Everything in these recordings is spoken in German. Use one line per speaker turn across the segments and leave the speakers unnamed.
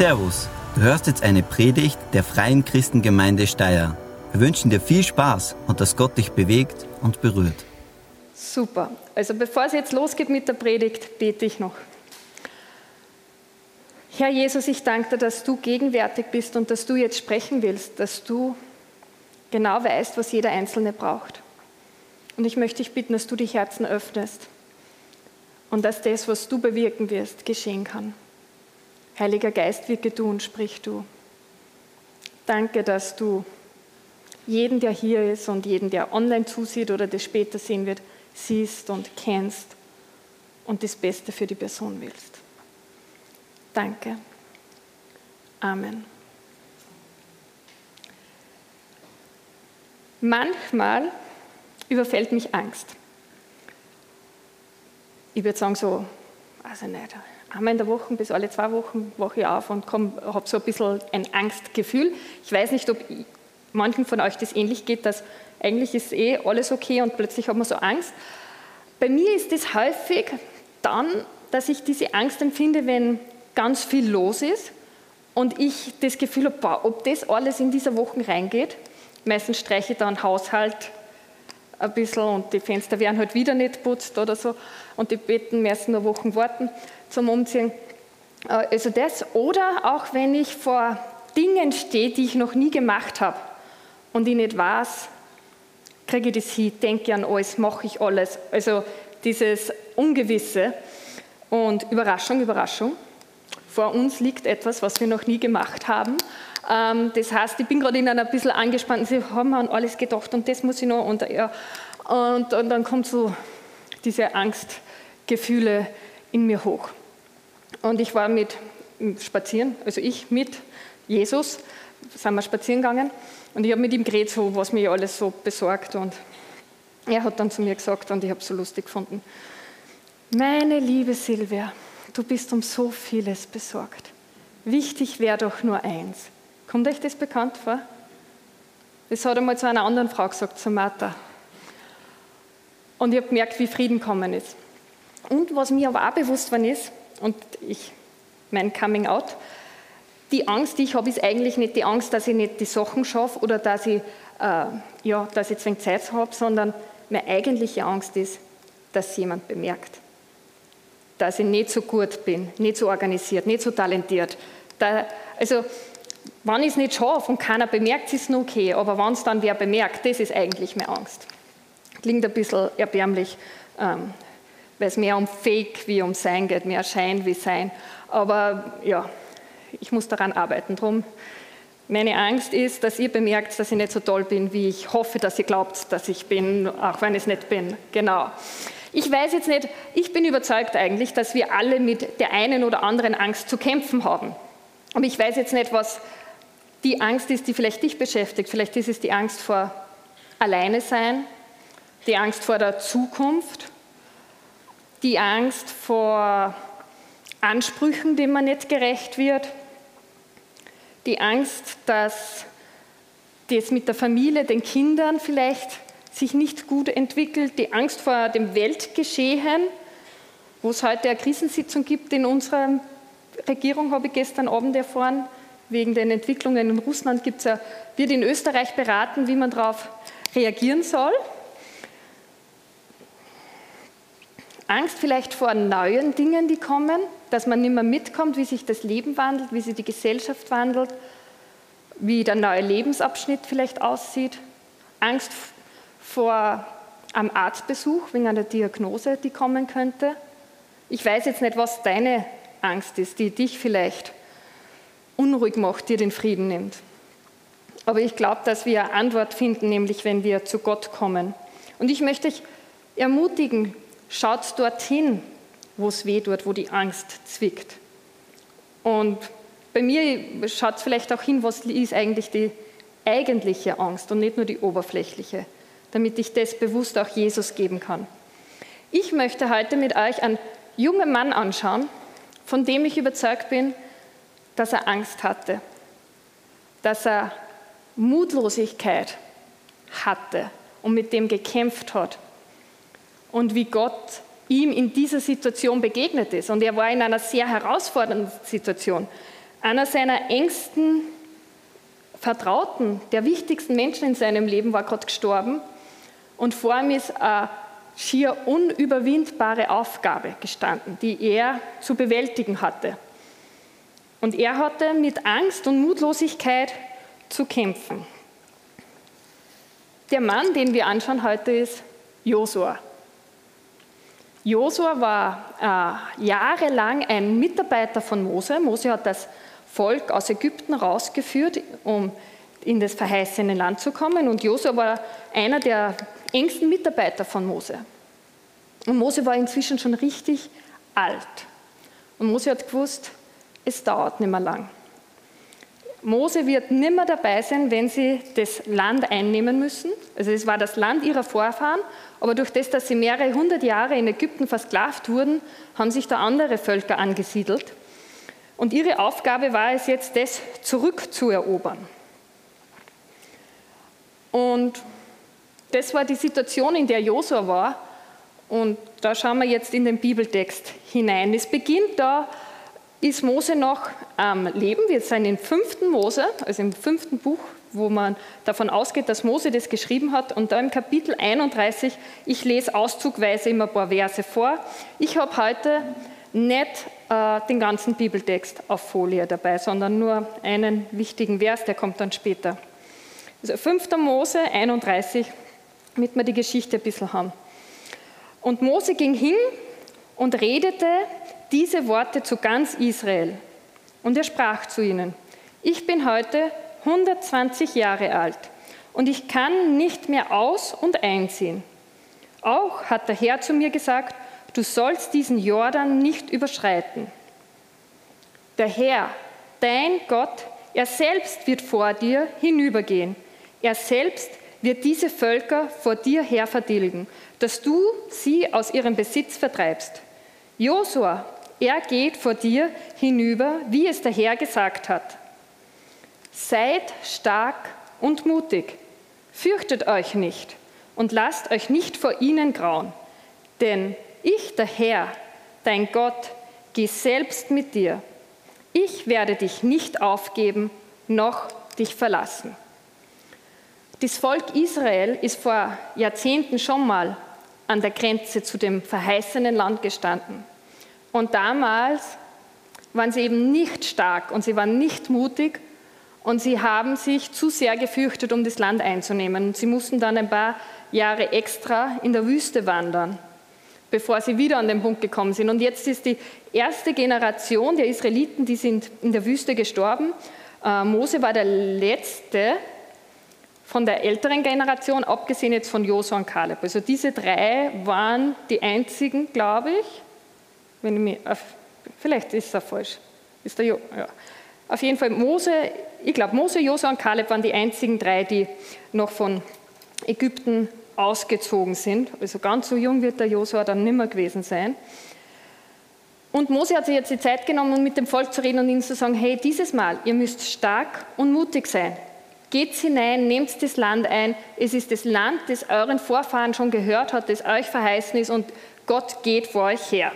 Servus, du hörst jetzt eine Predigt der Freien Christengemeinde Steyr. Wir wünschen dir viel Spaß und dass Gott dich bewegt und berührt.
Super. Also bevor es jetzt losgeht mit der Predigt, bete ich noch. Herr Jesus, ich danke dir, dass du gegenwärtig bist und dass du jetzt sprechen willst, dass du genau weißt, was jeder Einzelne braucht. Und ich möchte dich bitten, dass du die Herzen öffnest und dass das, was du bewirken wirst, geschehen kann. Heiliger Geist, wirke du und sprich du. Danke, dass du jeden, der hier ist und jeden, der online zusieht oder das später sehen wird, siehst und kennst und das Beste für die Person willst. Danke. Amen. Manchmal überfällt mich Angst. Ich würde sagen, so, also nicht, einmal in der Woche bis alle zwei Wochen wache ich auf und habe so ein bisschen ein Angstgefühl. Ich weiß nicht, ob manchen von euch das ähnlich geht, dass eigentlich ist eh alles okay und plötzlich hat man so Angst. Bei mir ist es häufig dann, dass ich diese Angst empfinde, wenn ganz viel los ist und ich das Gefühl habe, ob das alles in dieser Woche reingeht. Meistens streiche ich dann Haushalt ein bisschen und die Fenster werden halt wieder nicht putzt oder so und die Betten müssen nur Wochen warten zum Umziehen. Äh, also das. Oder auch wenn ich vor Dingen stehe, die ich noch nie gemacht habe und ich nicht weiß, kriege ich das hin, denke an alles, mache ich alles. Also dieses Ungewisse und Überraschung, Überraschung. Vor uns liegt etwas, was wir noch nie gemacht haben. Ähm, das heißt, ich bin gerade in einer ein bisschen angespannten, sie haben an alles gedacht und das muss ich noch und, ja, und, und dann kommt so diese Angstgefühle in mir hoch. Und ich war mit spazieren, also ich mit Jesus, sind wir spazieren gegangen und ich habe mit ihm geredet, so, was mich alles so besorgt und er hat dann zu mir gesagt und ich habe es so lustig gefunden, meine liebe Silvia, du bist um so vieles besorgt. Wichtig wäre doch nur eins. Kommt euch das bekannt vor? Das hat einmal zu einer anderen Frau gesagt, zu Martha. Und ich habe gemerkt, wie Frieden kommen ist. Und was mir aber auch bewusst war, ist, und ich, mein Coming Out, die Angst, die ich habe, ist eigentlich nicht die Angst, dass ich nicht die Sachen schaffe oder dass ich, äh, ja, dass ich wenig Zeit habe, sondern meine eigentliche Angst ist, dass jemand bemerkt. Dass ich nicht so gut bin, nicht so organisiert, nicht so talentiert. Da, also, wenn ich es nicht schaffe und keiner bemerkt, ist es okay, aber wenn es dann wer bemerkt, das ist eigentlich meine Angst. Klingt ein bisschen erbärmlich, ähm, weil es mehr um Fake wie um Sein geht, mehr Schein wie Sein. Aber ja, ich muss daran arbeiten. Drum. Meine Angst ist, dass ihr bemerkt, dass ich nicht so toll bin, wie ich hoffe, dass ihr glaubt, dass ich bin, auch wenn ich es nicht bin. Genau. Ich weiß jetzt nicht, ich bin überzeugt eigentlich, dass wir alle mit der einen oder anderen Angst zu kämpfen haben. Und ich weiß jetzt nicht, was die Angst ist, die vielleicht dich beschäftigt. Vielleicht ist es die Angst vor Alleine sein, die Angst vor der Zukunft, die Angst vor Ansprüchen, denen man nicht gerecht wird, die Angst, dass das mit der Familie, den Kindern vielleicht sich nicht gut entwickelt, die Angst vor dem Weltgeschehen, wo es heute eine Krisensitzung gibt in unserer Regierung, habe ich gestern Abend erfahren, wegen den Entwicklungen in Russland gibt's ja, wird in Österreich beraten, wie man darauf reagieren soll. Angst vielleicht vor neuen Dingen, die kommen, dass man nicht mehr mitkommt, wie sich das Leben wandelt, wie sich die Gesellschaft wandelt, wie der neue Lebensabschnitt vielleicht aussieht. Angst vor einem Arztbesuch wegen einer Diagnose, die kommen könnte. Ich weiß jetzt nicht, was deine Angst ist, die dich vielleicht unruhig macht, dir den Frieden nimmt. Aber ich glaube, dass wir eine Antwort finden, nämlich wenn wir zu Gott kommen. Und ich möchte dich ermutigen, Schaut dorthin, wo es weh tut, wo die Angst zwickt. Und bei mir schaut vielleicht auch hin, was ist eigentlich die eigentliche Angst und nicht nur die oberflächliche, damit ich das bewusst auch Jesus geben kann. Ich möchte heute mit euch einen jungen Mann anschauen, von dem ich überzeugt bin, dass er Angst hatte, dass er Mutlosigkeit hatte und mit dem gekämpft hat und wie Gott ihm in dieser Situation begegnet ist. Und er war in einer sehr herausfordernden Situation. Einer seiner engsten Vertrauten, der wichtigsten Menschen in seinem Leben, war gerade gestorben. Und vor ihm ist eine schier unüberwindbare Aufgabe gestanden, die er zu bewältigen hatte. Und er hatte mit Angst und Mutlosigkeit zu kämpfen. Der Mann, den wir anschauen heute, ist Josua. Josua war äh, jahrelang ein Mitarbeiter von Mose. Mose hat das Volk aus Ägypten rausgeführt, um in das verheißene Land zu kommen. Und Josua war einer der engsten Mitarbeiter von Mose. Und Mose war inzwischen schon richtig alt. Und Mose hat gewusst, es dauert nicht mehr lang. Mose wird nimmer dabei sein, wenn sie das Land einnehmen müssen. Also es war das Land ihrer Vorfahren, aber durch das, dass sie mehrere hundert Jahre in Ägypten versklavt wurden, haben sich da andere Völker angesiedelt. Und ihre Aufgabe war es jetzt, das zurückzuerobern. Und das war die Situation, in der Josua war. Und da schauen wir jetzt in den Bibeltext hinein. Es beginnt da, ist Mose noch am Leben. Wir sind im fünften Mose, also im fünften Buch, wo man davon ausgeht, dass Mose das geschrieben hat. Und da im Kapitel 31, ich lese auszugweise immer ein paar Verse vor. Ich habe heute nicht äh, den ganzen Bibeltext auf Folie dabei, sondern nur einen wichtigen Vers, der kommt dann später. Also 5. Mose 31, damit wir die Geschichte ein bisschen haben. Und Mose ging hin und redete diese Worte zu ganz Israel. Und er sprach zu ihnen, ich bin heute 120 Jahre alt und ich kann nicht mehr aus und einziehen. Auch hat der Herr zu mir gesagt, du sollst diesen Jordan nicht überschreiten. Der Herr, dein Gott, er selbst wird vor dir hinübergehen. Er selbst wird diese Völker vor dir her vertilgen, dass du sie aus ihrem Besitz vertreibst. Josua, er geht vor dir hinüber, wie es der Herr gesagt hat. Seid stark und mutig, fürchtet euch nicht und lasst euch nicht vor ihnen grauen, denn ich, der Herr, dein Gott, gehe selbst mit dir. Ich werde dich nicht aufgeben, noch dich verlassen. Das Volk Israel ist vor Jahrzehnten schon mal an der Grenze zu dem verheißenen Land gestanden. Und damals waren sie eben nicht stark und sie waren nicht mutig und sie haben sich zu sehr gefürchtet, um das Land einzunehmen. Und sie mussten dann ein paar Jahre extra in der Wüste wandern bevor sie wieder an den Punkt gekommen sind. Und jetzt ist die erste Generation der Israeliten, die sind in der Wüste gestorben. Äh, Mose war der letzte von der älteren Generation, abgesehen jetzt von Josua und Kaleb. Also diese drei waren die einzigen, glaube ich, wenn ich mich, vielleicht ist das falsch, ist der jo, ja. Auf jeden Fall Mose, ich glaube Mose, Josua und Kaleb waren die einzigen drei, die noch von Ägypten ausgezogen sind. Also ganz so jung wird der Josua dann nimmer gewesen sein. Und Mose hat sich jetzt die Zeit genommen, um mit dem Volk zu reden und ihnen zu sagen, hey, dieses Mal, ihr müsst stark und mutig sein. Geht hinein, nehmt das Land ein. Es ist das Land, das euren Vorfahren schon gehört hat, das euch verheißen ist und Gott geht vor euch her.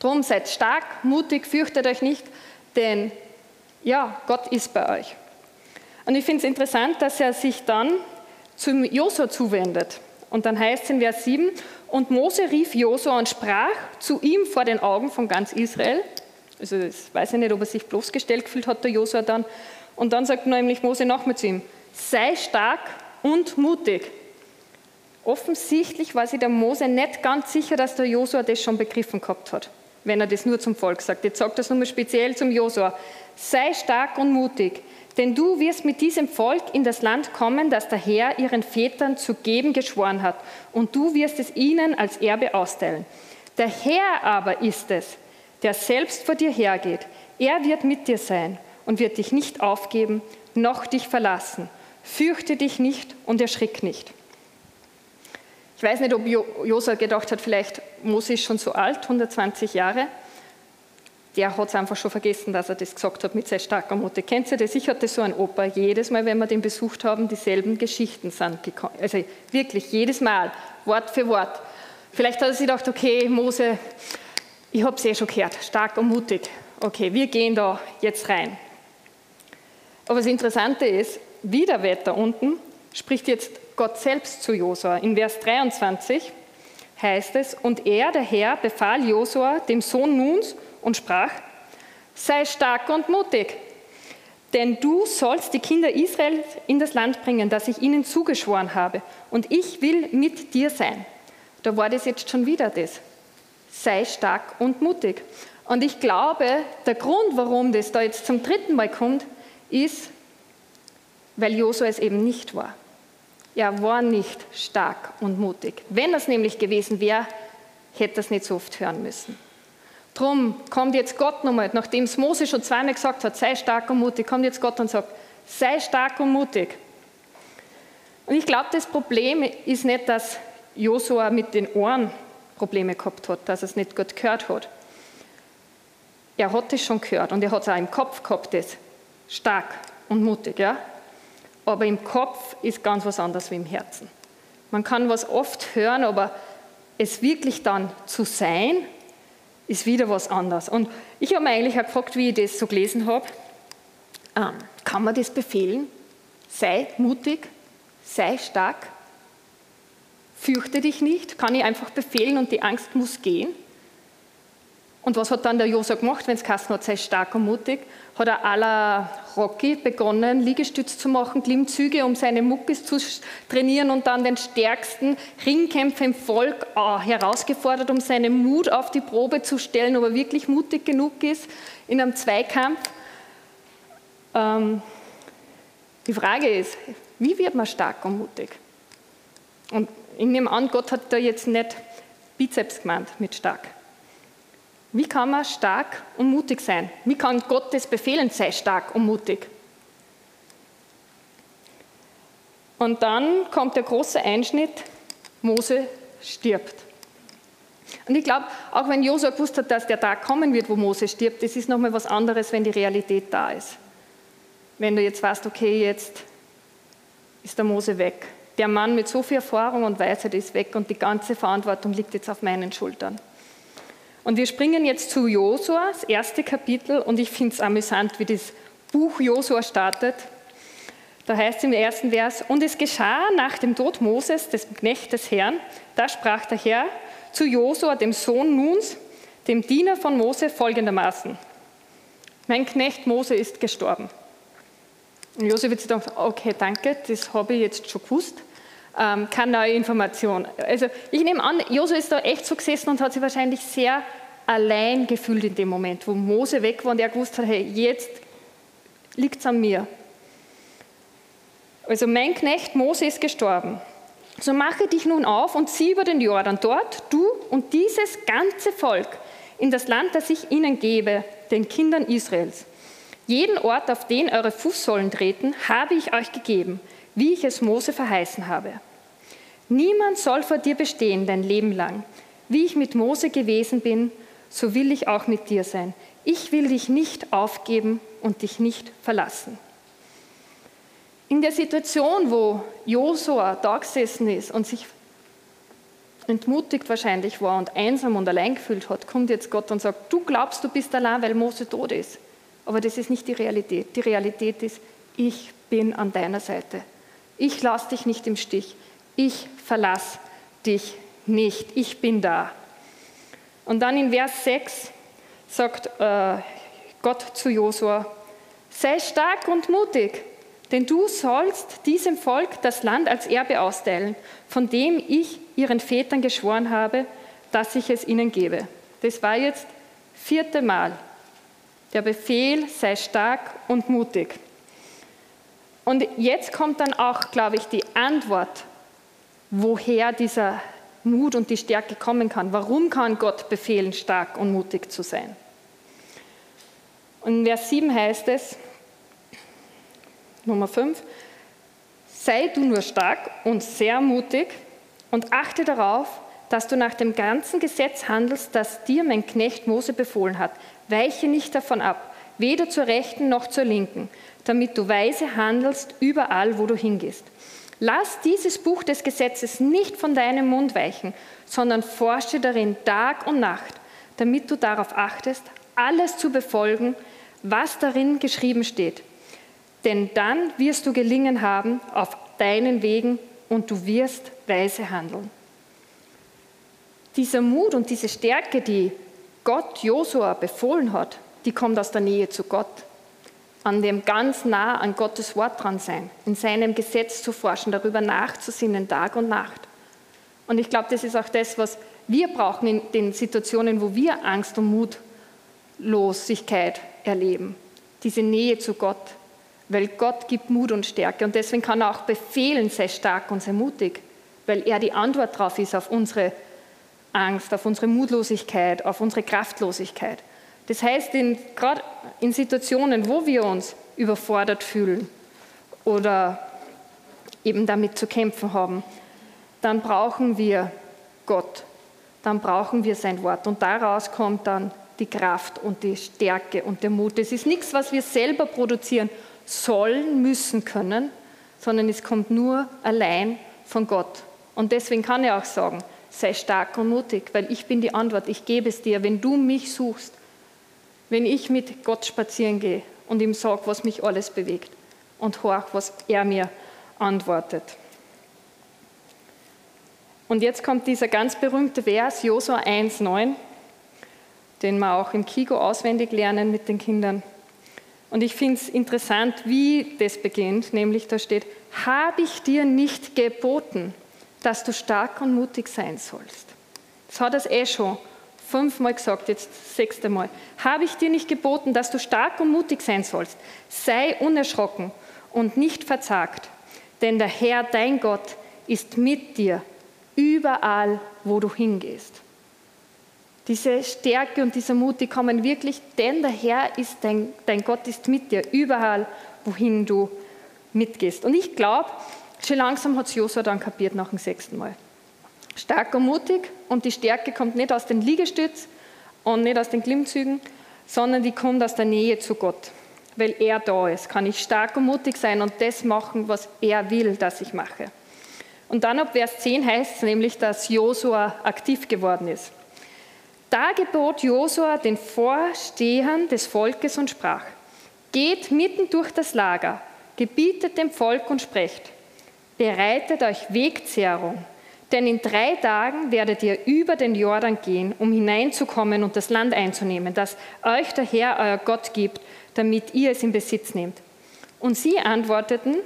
Drum seid stark, mutig, fürchtet euch nicht, denn ja, Gott ist bei euch. Und ich finde es interessant, dass er sich dann zum Josua zuwendet. Und dann heißt es in Vers 7, und Mose rief Josua und sprach zu ihm vor den Augen von ganz Israel. Also das weiß ich nicht, ob er sich bloßgestellt gefühlt hat, der Josua dann. Und dann sagt nämlich Mose noch mit zu ihm, sei stark und mutig. Offensichtlich war sich der Mose nicht ganz sicher, dass der Josua das schon begriffen gehabt hat, wenn er das nur zum Volk sagt. Jetzt sagt er es nur speziell zum Josua. Sei stark und mutig, denn du wirst mit diesem Volk in das Land kommen, das der Herr ihren Vätern zu geben geschworen hat, und du wirst es ihnen als Erbe austeilen. Der Herr aber ist es, der selbst vor dir hergeht. Er wird mit dir sein und wird dich nicht aufgeben, noch dich verlassen. Fürchte dich nicht und erschrick nicht. Ich weiß nicht, ob Josua gedacht hat, vielleicht Mose ist schon so alt, 120 Jahre der hat es einfach schon vergessen, dass er das gesagt hat mit sehr starker Mutter. Kennt ihr das? Ich hatte so einen Opa, jedes Mal, wenn wir den besucht haben, dieselben Geschichten sind gekommen. Also wirklich jedes Mal, Wort für Wort. Vielleicht hat er sich gedacht, okay, Mose, ich habe es eh schon gehört, stark und mutig. okay, wir gehen da jetzt rein. Aber das Interessante ist, wieder weiter unten spricht jetzt Gott selbst zu Josua. In Vers 23 heißt es, und er, der Herr, befahl Josua, dem Sohn Nuns, und sprach, sei stark und mutig, denn du sollst die Kinder Israels in das Land bringen, das ich ihnen zugeschworen habe, und ich will mit dir sein. Da war das jetzt schon wieder das. Sei stark und mutig. Und ich glaube, der Grund, warum das da jetzt zum dritten Mal kommt, ist, weil Josua es eben nicht war. Er war nicht stark und mutig. Wenn das nämlich gewesen wäre, hätte er es nicht so oft hören müssen. Drum kommt jetzt Gott nochmal, nachdem es Mose schon zweimal gesagt hat, sei stark und mutig, kommt jetzt Gott und sagt, sei stark und mutig. Und ich glaube, das Problem ist nicht, dass Josua mit den Ohren Probleme gehabt hat, dass er es nicht gut gehört hat. Er hat es schon gehört und er hat es auch im Kopf gehabt, das stark und mutig. Ja? Aber im Kopf ist ganz was anderes wie im Herzen. Man kann was oft hören, aber es wirklich dann zu sein, ist wieder was anderes. Und ich habe mir eigentlich auch gefragt, wie ich das so gelesen habe, ähm, kann man das befehlen? Sei mutig, sei stark, fürchte dich nicht, kann ich einfach befehlen und die Angst muss gehen? Und was hat dann der Josa gemacht, wenn es Kasten hat, sei stark und mutig? Hat er la Rocky begonnen, Liegestütz zu machen, Klimmzüge, um seine Muckis zu trainieren und dann den stärksten Ringkämpfer im Volk oh, herausgefordert, um seinen Mut auf die Probe zu stellen, ob er wirklich mutig genug ist in einem Zweikampf. Ähm, die Frage ist, wie wird man stark und mutig? Und ich nehme an, Gott hat da jetzt nicht Bizeps gemeint mit stark. Wie kann man stark und mutig sein? Wie kann Gott das befehlen, sei stark und mutig? Und dann kommt der große Einschnitt, Mose stirbt. Und ich glaube, auch wenn Josua gewusst hat, dass der Tag kommen wird, wo Mose stirbt, das ist nochmal was anderes, wenn die Realität da ist. Wenn du jetzt weißt, okay, jetzt ist der Mose weg. Der Mann mit so viel Erfahrung und Weisheit ist weg und die ganze Verantwortung liegt jetzt auf meinen Schultern. Und wir springen jetzt zu Josua, das erste Kapitel, und ich finde es amüsant, wie das Buch Josua startet. Da heißt es im ersten Vers, und es geschah nach dem Tod Moses, des Knechtes Herrn, da sprach der Herr zu Josua, dem Sohn Nuns, dem Diener von Mose, folgendermaßen. Mein Knecht Mose ist gestorben. Und Josua wird sich sagen, okay, danke, das habe ich jetzt schon gewusst ähm, keine neue Information. Also ich nehme an, Josua ist da echt so gesessen und hat sich wahrscheinlich sehr allein gefühlt in dem Moment, wo Mose weg war und er gewusst hat, hey, jetzt liegt es an mir. Also mein Knecht Mose ist gestorben. So mache dich nun auf und zieh über den Jordan dort, du und dieses ganze Volk, in das Land, das ich ihnen gebe, den Kindern Israels. Jeden Ort, auf den eure Fußsohlen treten, habe ich euch gegeben, wie ich es Mose verheißen habe. Niemand soll vor dir bestehen dein Leben lang. Wie ich mit Mose gewesen bin, so will ich auch mit dir sein. Ich will dich nicht aufgeben und dich nicht verlassen. In der Situation, wo Josua da gesessen ist und sich entmutigt wahrscheinlich war und einsam und allein gefühlt hat, kommt jetzt Gott und sagt, du glaubst, du bist allein, weil Mose tot ist. Aber das ist nicht die Realität. Die Realität ist, ich bin an deiner Seite. Ich lasse dich nicht im Stich. Ich verlasse dich nicht. Ich bin da. Und dann in Vers 6 sagt äh, Gott zu Josua, sei stark und mutig, denn du sollst diesem Volk das Land als Erbe austeilen, von dem ich ihren Vätern geschworen habe, dass ich es ihnen gebe. Das war jetzt vierte Mal. Der Befehl, sei stark und mutig. Und jetzt kommt dann auch, glaube ich, die Antwort, woher dieser Mut und die Stärke kommen kann. Warum kann Gott befehlen, stark und mutig zu sein? Und in Vers 7 heißt es, Nummer 5, sei du nur stark und sehr mutig und achte darauf, dass du nach dem ganzen Gesetz handelst, das dir mein Knecht Mose befohlen hat. Weiche nicht davon ab, weder zur rechten noch zur linken, damit du weise handelst überall, wo du hingehst. Lass dieses Buch des Gesetzes nicht von deinem Mund weichen, sondern forsche darin Tag und Nacht, damit du darauf achtest, alles zu befolgen, was darin geschrieben steht. Denn dann wirst du gelingen haben auf deinen Wegen und du wirst weise handeln. Dieser Mut und diese Stärke, die Gott Josua befohlen hat, die kommt aus der Nähe zu Gott. An dem ganz nah an Gottes Wort dran sein, in seinem Gesetz zu forschen, darüber nachzusinnen, Tag und Nacht. Und ich glaube, das ist auch das, was wir brauchen in den Situationen, wo wir Angst und Mutlosigkeit erleben. Diese Nähe zu Gott. Weil Gott gibt Mut und Stärke. Und deswegen kann er auch befehlen, sei stark und sei mutig. Weil er die Antwort darauf ist, auf unsere Angst, auf unsere Mutlosigkeit, auf unsere Kraftlosigkeit. Das heißt, gerade in Situationen, wo wir uns überfordert fühlen oder eben damit zu kämpfen haben, dann brauchen wir Gott, dann brauchen wir sein Wort. Und daraus kommt dann die Kraft und die Stärke und der Mut. Es ist nichts, was wir selber produzieren sollen, müssen, können, sondern es kommt nur allein von Gott. Und deswegen kann er auch sagen, sei stark und mutig, weil ich bin die Antwort, ich gebe es dir, wenn du mich suchst, wenn ich mit Gott spazieren gehe und ihm sage, was mich alles bewegt und horch, was er mir antwortet. Und jetzt kommt dieser ganz berühmte Vers, Josua 1,9, den wir auch im Kigo auswendig lernen mit den Kindern. Und ich finde es interessant, wie das beginnt, nämlich da steht, habe ich dir nicht geboten, dass du stark und mutig sein sollst. Das hat er eh schon fünfmal gesagt, jetzt sechste Mal. Habe ich dir nicht geboten, dass du stark und mutig sein sollst? Sei unerschrocken und nicht verzagt, denn der Herr, dein Gott, ist mit dir überall, wo du hingehst. Diese Stärke und dieser Mut, die kommen wirklich, denn der Herr ist dein, dein Gott ist mit dir, überall, wohin du mitgehst. Und ich glaube, schon langsam hat es Josua dann kapiert nach dem sechsten Mal. Stark und mutig und die Stärke kommt nicht aus den Liegestütz und nicht aus den Klimmzügen, sondern die kommt aus der Nähe zu Gott. Weil er da ist, kann ich stark und mutig sein und das machen, was er will, dass ich mache. Und dann ab Vers 10 heißt es nämlich, dass Josua aktiv geworden ist. Da gebot Josua den Vorstehern des Volkes und sprach, geht mitten durch das Lager, gebietet dem Volk und sprecht, bereitet euch Wegzehrung, denn in drei Tagen werdet ihr über den Jordan gehen, um hineinzukommen und das Land einzunehmen, das euch der Herr, euer Gott, gibt, damit ihr es in Besitz nehmt. Und sie antworteten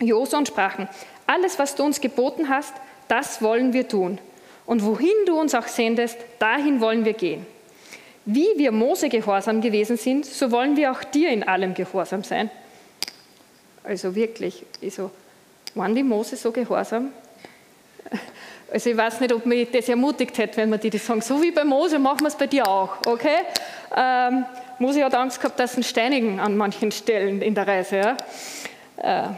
Josua und sprachen, alles, was du uns geboten hast, das wollen wir tun. Und wohin du uns auch sendest, dahin wollen wir gehen. Wie wir Mose gehorsam gewesen sind, so wollen wir auch dir in allem gehorsam sein. Also wirklich, also, waren die Mose so gehorsam? Also ich weiß nicht, ob mich das ermutigt hätte, wenn man die das sagen. So wie bei Mose machen wir es bei dir auch, okay? Ähm, Mose hat Angst gehabt, dass sie steinigen an manchen Stellen in der Reise. Ja? Äh,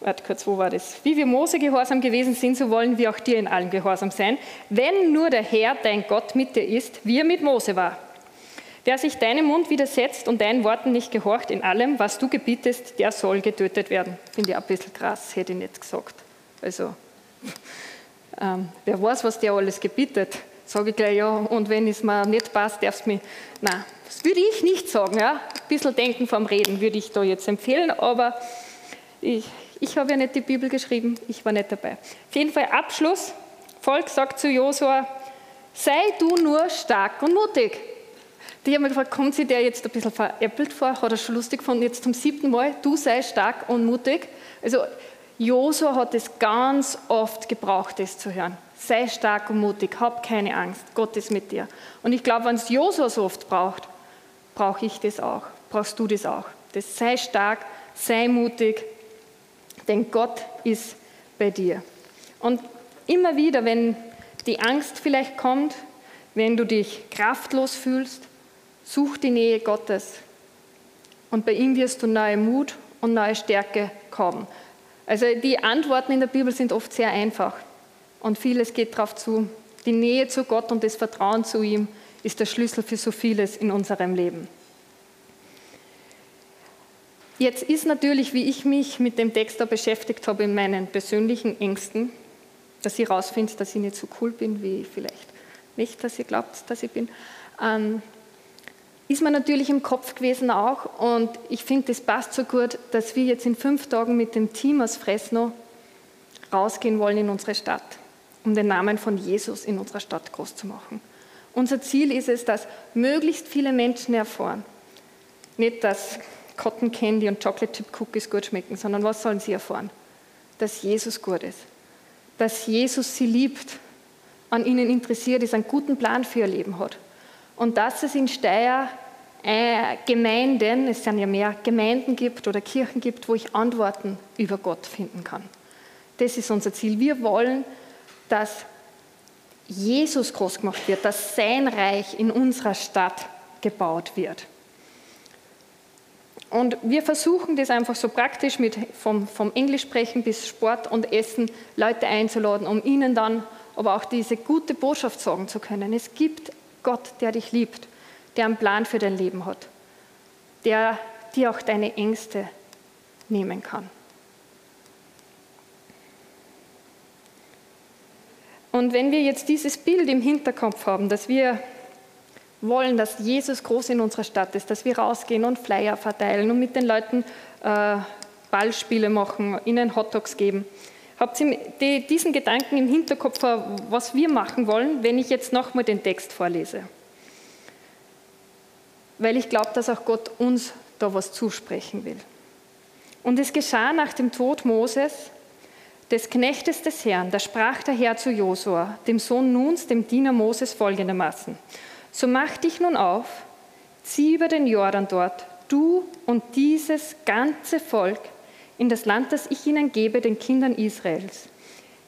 warte kurz, wo war das? Wie wir Mose gehorsam gewesen sind, so wollen wir auch dir in allem gehorsam sein, wenn nur der Herr, dein Gott, mit dir ist, wie er mit Mose war. Wer sich deinem Mund widersetzt und deinen Worten nicht gehorcht in allem, was du gebietest, der soll getötet werden. Finde ich ein bisschen krass, hätte ich nicht gesagt. Also, ähm, wer weiß, was der alles gebietet, sage ich gleich ja. Und wenn es mir nicht passt, darfst du mich. Nein, das würde ich nicht sagen. Ja? Ein bisschen denken vom Reden würde ich da jetzt empfehlen, aber ich, ich habe ja nicht die Bibel geschrieben, ich war nicht dabei. Auf jeden Fall Abschluss. Volk sagt zu Josua, sei du nur stark und mutig. Die haben mir gefragt, kommt sie der jetzt ein bisschen veräppelt vor, hat er schon lustig gefunden, jetzt zum siebten Mal, du sei stark und mutig. Also Josua hat es ganz oft gebraucht, das zu hören. Sei stark und mutig, hab keine Angst, Gott ist mit dir. Und ich glaube, wenn es Josua so oft braucht, brauche ich das auch, brauchst du das auch. Das sei stark, sei mutig, denn Gott ist bei dir. Und immer wieder, wenn die Angst vielleicht kommt, wenn du dich kraftlos fühlst, such die Nähe Gottes. Und bei ihm wirst du neue Mut und neue Stärke haben. Also die Antworten in der Bibel sind oft sehr einfach und vieles geht darauf zu. Die Nähe zu Gott und das Vertrauen zu ihm ist der Schlüssel für so vieles in unserem Leben. Jetzt ist natürlich, wie ich mich mit dem Text da beschäftigt habe, in meinen persönlichen Ängsten, dass ich herausfinde, dass ich nicht so cool bin, wie ich vielleicht nicht, dass ihr glaubt, dass ich bin, ähm, ist mir natürlich im Kopf gewesen auch. Und ich finde, das passt so gut, dass wir jetzt in fünf Tagen mit dem Team aus Fresno rausgehen wollen in unsere Stadt, um den Namen von Jesus in unserer Stadt groß zu machen. Unser Ziel ist es, dass möglichst viele Menschen erfahren. Nicht, dass Cotton Candy und Chocolate Chip Cookies gut schmecken, sondern was sollen sie erfahren? Dass Jesus gut ist. Dass Jesus sie liebt, an ihnen interessiert ist, einen guten Plan für ihr Leben hat. Und dass es in Steyr äh, Gemeinden, es sind ja mehr Gemeinden gibt oder Kirchen gibt, wo ich Antworten über Gott finden kann. Das ist unser Ziel. Wir wollen, dass Jesus groß gemacht wird, dass sein Reich in unserer Stadt gebaut wird. Und wir versuchen das einfach so praktisch mit vom, vom Englischsprechen bis Sport und Essen Leute einzuladen, um ihnen dann aber auch diese gute Botschaft sagen zu können. Es gibt Gott, der dich liebt, der einen Plan für dein Leben hat, der dir auch deine Ängste nehmen kann. Und wenn wir jetzt dieses Bild im Hinterkopf haben, dass wir wollen, dass Jesus groß in unserer Stadt ist, dass wir rausgehen und Flyer verteilen und mit den Leuten äh, Ballspiele machen, ihnen Hotdogs geben. Habt ihr die, diesen Gedanken im Hinterkopf, was wir machen wollen, wenn ich jetzt nochmal den Text vorlese? Weil ich glaube, dass auch Gott uns da was zusprechen will. Und es geschah nach dem Tod Moses, des Knechtes des Herrn, da sprach der Herr zu Josua, dem Sohn Nuns, dem Diener Moses, folgendermaßen: So mach dich nun auf, zieh über den Jordan dort, du und dieses ganze Volk in das Land, das ich ihnen gebe, den Kindern Israels.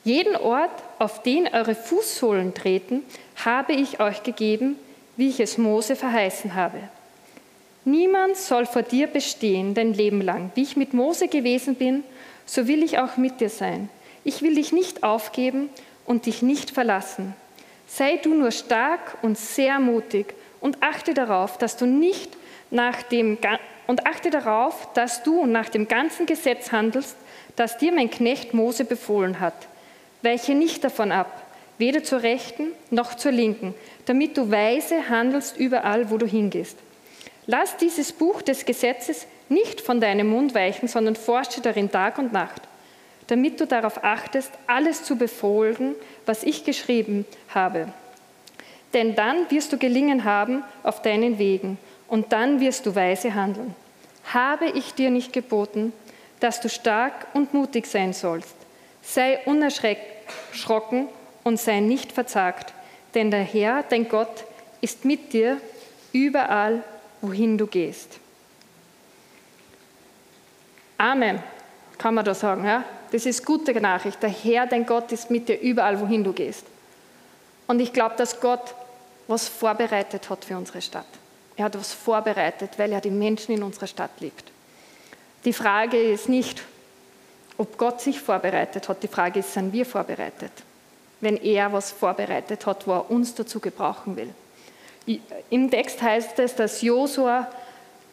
Jeden Ort, auf den eure Fußsohlen treten, habe ich euch gegeben, wie ich es Mose verheißen habe. Niemand soll vor dir bestehen dein Leben lang. Wie ich mit Mose gewesen bin, so will ich auch mit dir sein. Ich will dich nicht aufgeben und dich nicht verlassen. Sei du nur stark und sehr mutig und achte darauf, dass du nicht nach dem und achte darauf, dass du nach dem ganzen Gesetz handelst, das dir mein Knecht Mose befohlen hat. Weiche nicht davon ab, weder zur rechten noch zur linken, damit du weise handelst überall, wo du hingehst. Lass dieses Buch des Gesetzes nicht von deinem Mund weichen, sondern forsche darin Tag und Nacht, damit du darauf achtest, alles zu befolgen, was ich geschrieben habe. Denn dann wirst du gelingen haben auf deinen Wegen und dann wirst du weise handeln. Habe ich dir nicht geboten, dass du stark und mutig sein sollst? Sei unerschrocken und sei nicht verzagt, denn der Herr, dein Gott, ist mit dir überall, wohin du gehst. Amen, kann man da sagen. Ja? Das ist gute Nachricht. Der Herr, dein Gott, ist mit dir überall, wohin du gehst. Und ich glaube, dass Gott was vorbereitet hat für unsere Stadt. Er hat was vorbereitet, weil er die Menschen in unserer Stadt liebt. Die Frage ist nicht, ob Gott sich vorbereitet hat. Die Frage ist, sind wir vorbereitet? Wenn er was vorbereitet hat, wo er uns dazu gebrauchen will. Im Text heißt es, dass Josua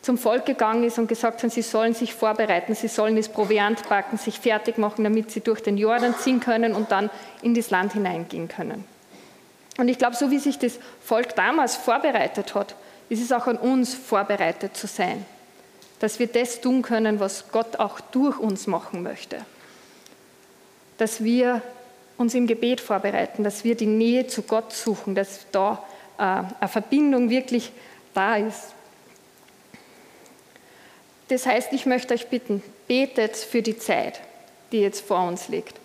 zum Volk gegangen ist und gesagt hat, sie sollen sich vorbereiten, sie sollen das Proviant backen, sich fertig machen, damit sie durch den Jordan ziehen können und dann in das Land hineingehen können. Und ich glaube, so wie sich das Volk damals vorbereitet hat, ist es auch an uns vorbereitet zu sein, dass wir das tun können, was Gott auch durch uns machen möchte. Dass wir uns im Gebet vorbereiten, dass wir die Nähe zu Gott suchen, dass da eine Verbindung wirklich da ist. Das heißt, ich möchte euch bitten, betet für die Zeit, die jetzt vor uns liegt.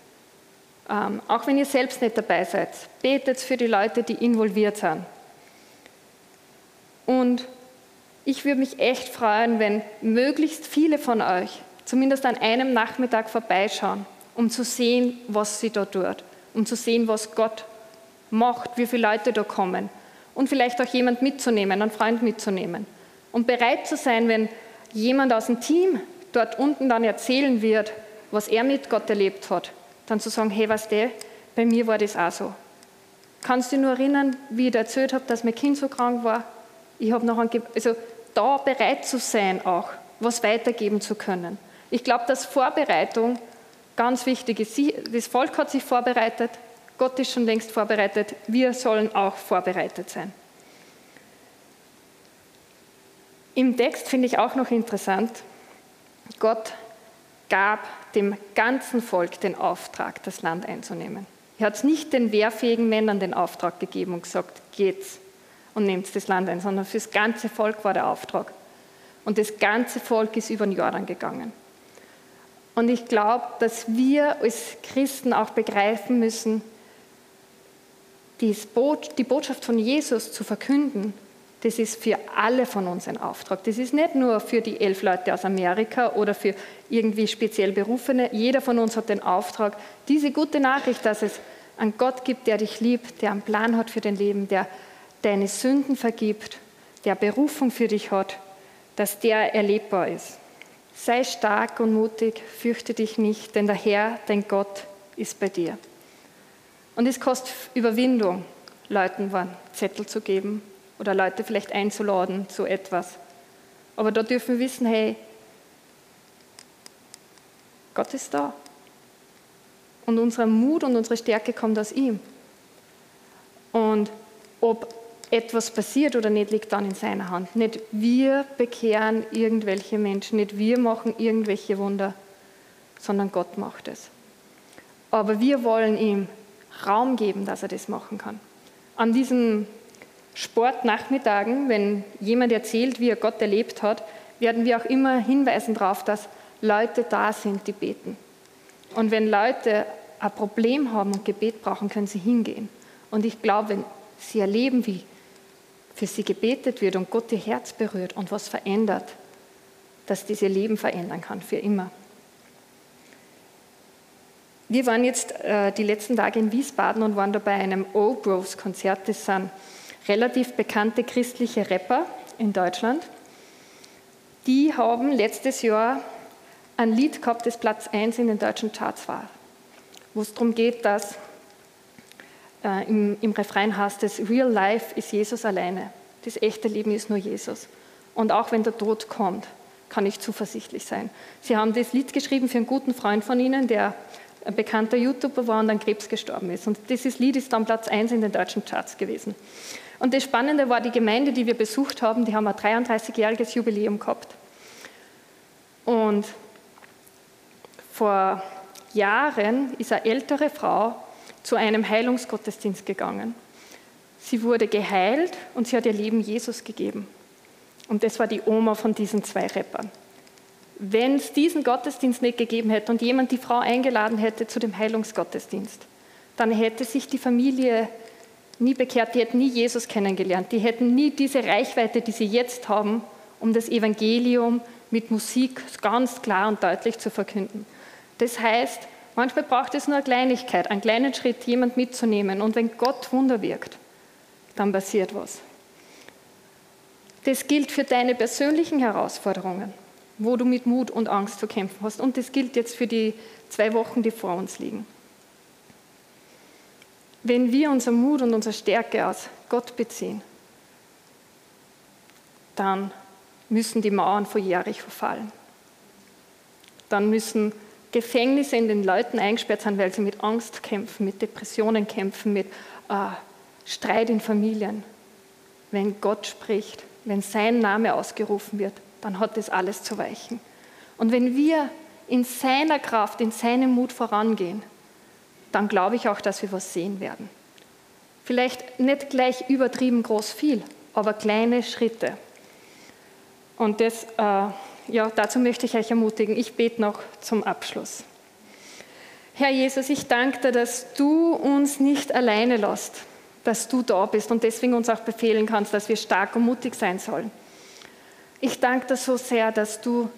Ähm, auch wenn ihr selbst nicht dabei seid, betet für die Leute, die involviert sind. Und ich würde mich echt freuen, wenn möglichst viele von euch zumindest an einem Nachmittag vorbeischauen, um zu sehen, was sie da tut, um zu sehen, was Gott macht, wie viele Leute da kommen und vielleicht auch jemand mitzunehmen, einen Freund mitzunehmen und bereit zu sein, wenn jemand aus dem Team dort unten dann erzählen wird, was er mit Gott erlebt hat, dann zu sagen, hey, was der, bei mir war das auch so. Kannst du dich nur erinnern, wie ich dir erzählt habe, dass mein Kind so krank war? Ich habe noch einen, also da bereit zu sein auch, was weitergeben zu können. Ich glaube, dass Vorbereitung ganz wichtig ist. das Volk hat sich vorbereitet, Gott ist schon längst vorbereitet, wir sollen auch vorbereitet sein. Im Text finde ich auch noch interessant, Gott gab dem ganzen Volk den Auftrag, das Land einzunehmen. Er hat es nicht den wehrfähigen Männern den Auftrag gegeben und gesagt, geht's und nehmt das Land ein, sondern fürs ganze Volk war der Auftrag. Und das ganze Volk ist über den Jordan gegangen. Und ich glaube, dass wir als Christen auch begreifen müssen, die Botschaft von Jesus zu verkünden, das ist für alle von uns ein Auftrag. Das ist nicht nur für die elf Leute aus Amerika oder für irgendwie speziell Berufene. Jeder von uns hat den Auftrag, diese gute Nachricht, dass es einen Gott gibt, der dich liebt, der einen Plan hat für dein Leben, der deine Sünden vergibt, der Berufung für dich hat, dass der erlebbar ist. Sei stark und mutig, fürchte dich nicht, denn der Herr, dein Gott, ist bei dir. Und es kostet Überwindung, Leuten einen Zettel zu geben oder Leute vielleicht einzuladen zu etwas. Aber da dürfen wir wissen, hey, Gott ist da. Und unser Mut und unsere Stärke kommt aus ihm. Und ob etwas passiert oder nicht, liegt dann in seiner Hand. Nicht wir bekehren irgendwelche Menschen, nicht wir machen irgendwelche Wunder, sondern Gott macht es. Aber wir wollen ihm Raum geben, dass er das machen kann. An diesen Sportnachmittagen, wenn jemand erzählt, wie er Gott erlebt hat, werden wir auch immer hinweisen darauf, dass Leute da sind, die beten. Und wenn Leute ein Problem haben und Gebet brauchen, können sie hingehen. Und ich glaube, wenn sie erleben, wie für sie gebetet wird und Gott ihr Herz berührt und was verändert, dass diese Leben verändern kann, für immer. Wir waren jetzt äh, die letzten Tage in Wiesbaden und waren da bei einem Old Groves Konzert. Das sind relativ bekannte christliche Rapper in Deutschland. Die haben letztes Jahr ein Lied gehabt, das Platz 1 in den deutschen Charts war, wo es darum geht, dass äh, im, im Refrain heißt es, Real Life ist Jesus alleine. Das echte Leben ist nur Jesus. Und auch wenn der Tod kommt, kann ich zuversichtlich sein. Sie haben das Lied geschrieben für einen guten Freund von Ihnen, der ein bekannter YouTuber war und an Krebs gestorben ist. Und dieses Lied ist dann Platz 1 in den deutschen Charts gewesen. Und das Spannende war, die Gemeinde, die wir besucht haben, die haben ein 33-jähriges Jubiläum gehabt. Und vor Jahren ist eine ältere Frau zu einem Heilungsgottesdienst gegangen. Sie wurde geheilt und sie hat ihr Leben Jesus gegeben. Und das war die Oma von diesen zwei Rappern. Wenn es diesen Gottesdienst nicht gegeben hätte und jemand die Frau eingeladen hätte zu dem Heilungsgottesdienst, dann hätte sich die Familie nie bekehrt, die hätten nie Jesus kennengelernt, die hätten nie diese Reichweite, die sie jetzt haben, um das Evangelium mit Musik ganz klar und deutlich zu verkünden. Das heißt, Manchmal braucht es nur eine Kleinigkeit, einen kleinen Schritt, jemand mitzunehmen. Und wenn Gott Wunder wirkt, dann passiert was. Das gilt für deine persönlichen Herausforderungen, wo du mit Mut und Angst zu kämpfen hast. Und das gilt jetzt für die zwei Wochen, die vor uns liegen. Wenn wir unser Mut und unsere Stärke aus Gott beziehen, dann müssen die Mauern vor Jericho verfallen. Dann müssen Gefängnisse in den Leuten eingesperrt sind, weil sie mit Angst kämpfen, mit Depressionen kämpfen, mit äh, Streit in Familien. Wenn Gott spricht, wenn sein Name ausgerufen wird, dann hat das alles zu weichen. Und wenn wir in seiner Kraft, in seinem Mut vorangehen, dann glaube ich auch, dass wir was sehen werden. Vielleicht nicht gleich übertrieben groß viel, aber kleine Schritte. Und das äh, ja, dazu möchte ich euch ermutigen. Ich bete noch zum Abschluss. Herr Jesus, ich danke dir, dass du uns nicht alleine lässt, dass du da bist und deswegen uns auch befehlen kannst, dass wir stark und mutig sein sollen. Ich danke dir so sehr, dass du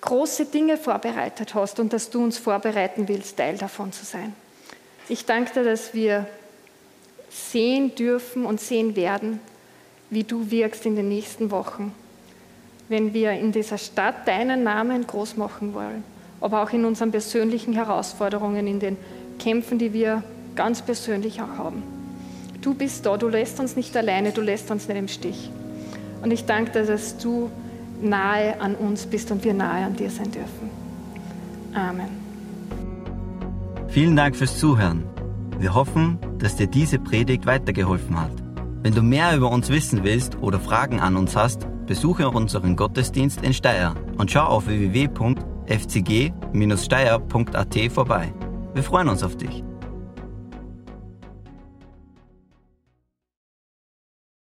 große Dinge vorbereitet hast und dass du uns vorbereiten willst, Teil davon zu sein. Ich danke dir, dass wir sehen dürfen und sehen werden, wie du wirkst in den nächsten Wochen wenn wir in dieser Stadt deinen Namen groß machen wollen, aber auch in unseren persönlichen Herausforderungen, in den Kämpfen, die wir ganz persönlich auch haben. Du bist da, du lässt uns nicht alleine, du lässt uns nicht im Stich. Und ich danke dir, dass du nahe an uns bist und wir nahe an dir sein dürfen. Amen.
Vielen Dank fürs Zuhören. Wir hoffen, dass dir diese Predigt weitergeholfen hat. Wenn du mehr über uns wissen willst oder Fragen an uns hast, besuche unseren Gottesdienst in Steyr und schau auf www.fcg-steyr.at vorbei. Wir freuen uns auf dich.